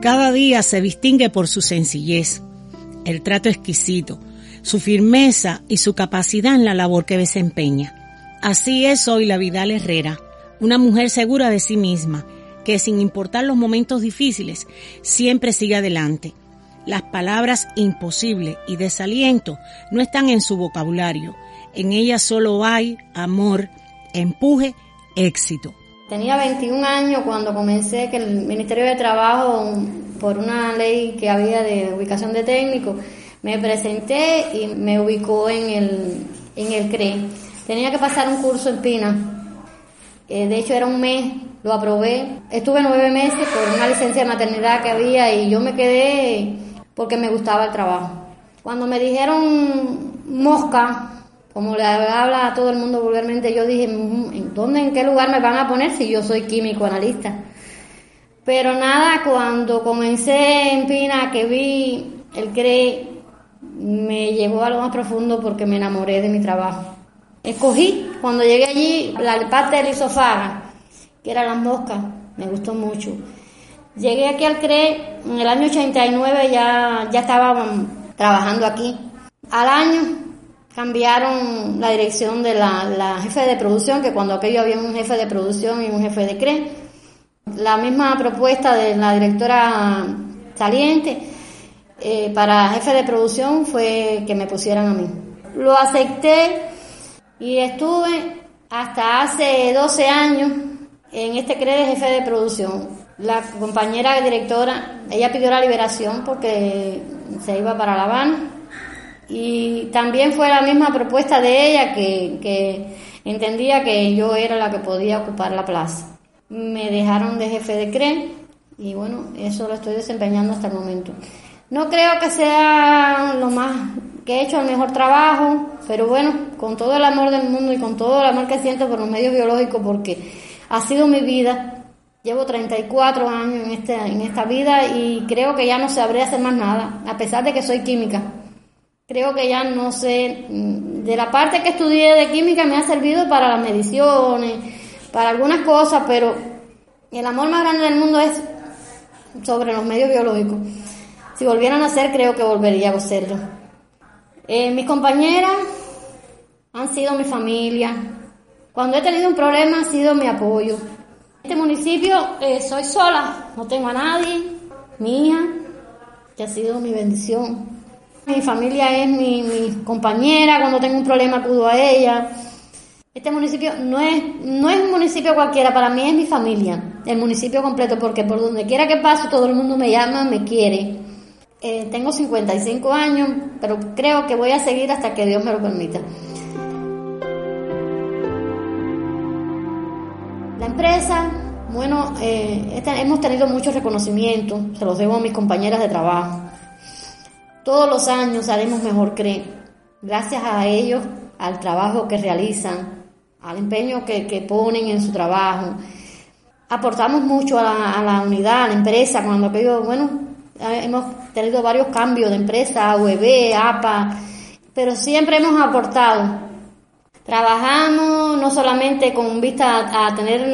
Cada día se distingue por su sencillez, el trato exquisito, su firmeza y su capacidad en la labor que desempeña. Así es hoy la Vidal Herrera, una mujer segura de sí misma, que sin importar los momentos difíciles, siempre sigue adelante. Las palabras imposible y desaliento no están en su vocabulario. En ella solo hay amor, empuje, éxito. Tenía 21 años cuando comencé que el Ministerio de Trabajo, por una ley que había de ubicación de técnicos, me presenté y me ubicó en el, en el CRE. Tenía que pasar un curso en Pina. Eh, de hecho, era un mes, lo aprobé. Estuve nueve meses por una licencia de maternidad que había y yo me quedé porque me gustaba el trabajo. Cuando me dijeron mosca, como le habla a todo el mundo vulgarmente, yo dije, mm, ¿en dónde, en qué lugar me van a poner si yo soy químico analista? Pero nada, cuando comencé en Pina, que vi el CRE, me llevó a lo más profundo porque me enamoré de mi trabajo. Escogí, cuando llegué allí, la parte del isofaga, que era las moscas, me gustó mucho. Llegué aquí al CRE, en el año 89 ya, ya estaba trabajando aquí. Al año cambiaron la dirección de la, jefe de producción, que cuando aquello había un jefe de producción y un jefe de CRE. La misma propuesta de la directora saliente eh, para jefe de producción fue que me pusieran a mí. Lo acepté y estuve hasta hace 12 años en este CRE de jefe de producción. La compañera directora, ella pidió la liberación porque se iba para La Habana y también fue la misma propuesta de ella que, entendía que yo era la que podía ocupar la plaza. Me dejaron de jefe de CRE y bueno, eso lo estoy desempeñando hasta el momento. No creo que sea lo más que he hecho el mejor trabajo, pero bueno, con todo el amor del mundo y con todo el amor que siento por los medios biológicos, porque ha sido mi vida. Llevo 34 años en, este, en esta vida y creo que ya no sabré hacer más nada, a pesar de que soy química creo que ya no sé, mm, de la parte que estudié de química me ha servido para las mediciones, para algunas cosas, pero el amor más grande del mundo es sobre los medios biológicos. Si volvieran a ser, creo que volvería a hacerlo. Eh, mis compañeras han sido mi familia. Cuando he tenido un problema ha sido mi apoyo. En este municipio eh, soy sola, no tengo a nadie, hija, que ha sido mi bendición. Mi familia es mi, compañera, cuando tengo un problema acudo a ella. Este municipio no es, no es un municipio cualquiera, para mí es mi familia, el municipio completo, porque por donde quiera que paso todo el mundo me llama, me quiere. Eh, tengo 55 años, pero creo que voy a seguir hasta que Dios me lo permita. La empresa, bueno, eh, hemos tenido mucho reconocimiento, se los debo a mis compañeras de trabajo. Todos los años haremos mejor CRE. Gracias a ellos, al trabajo que realizan, al empeño que, ponen en su trabajo. Aportamos mucho a la, unidad, a la empresa, cuando aquello, bueno, hemos tenido varios cambios de empresa, UEB, APA, pero siempre hemos aportado. Trabajamos no solamente con vista a tener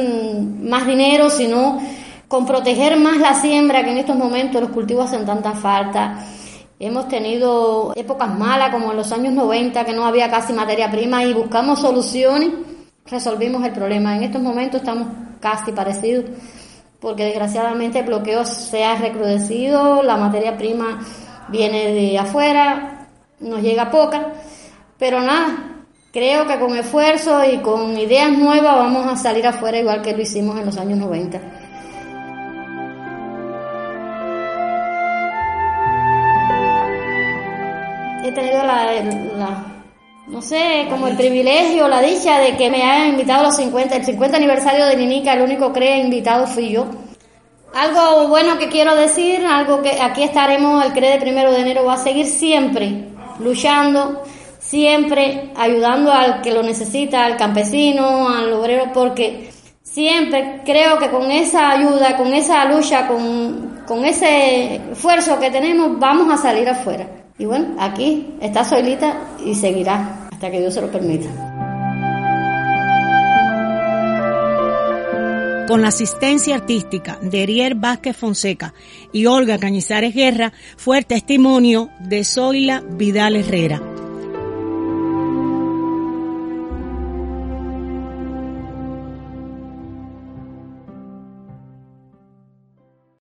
más dinero, sino con proteger más la siembra, que en estos momentos los cultivos hacen tanta falta Hemos tenido épocas malas como en los años 90 que no había casi materia prima y buscamos soluciones, resolvimos el problema. En estos momentos estamos casi parecidos porque desgraciadamente el bloqueo se ha recrudecido, la materia prima viene de afuera, nos llega poca, pero nada, creo que con esfuerzo y con ideas nuevas vamos a salir afuera igual que lo hicimos en los años 90. He tenido la, no sé, como el privilegio, la dicha de que me hayan invitado los 50, el 50 aniversario de Ninica, el único he invitado fui yo. Algo bueno que quiero decir, algo que aquí estaremos, el CRE de primero de enero va a seguir siempre luchando, siempre ayudando al que lo necesita, al campesino, al obrero, porque siempre creo que con esa ayuda, con esa lucha, con, con ese esfuerzo que tenemos, vamos a salir afuera. Y bueno, aquí está Solita y seguirá hasta que Dios se lo permita. con la asistencia artística de Erier Vázquez Fonseca y Olga Cañizares Guerra, fue el testimonio de Zoila Vidal Herrera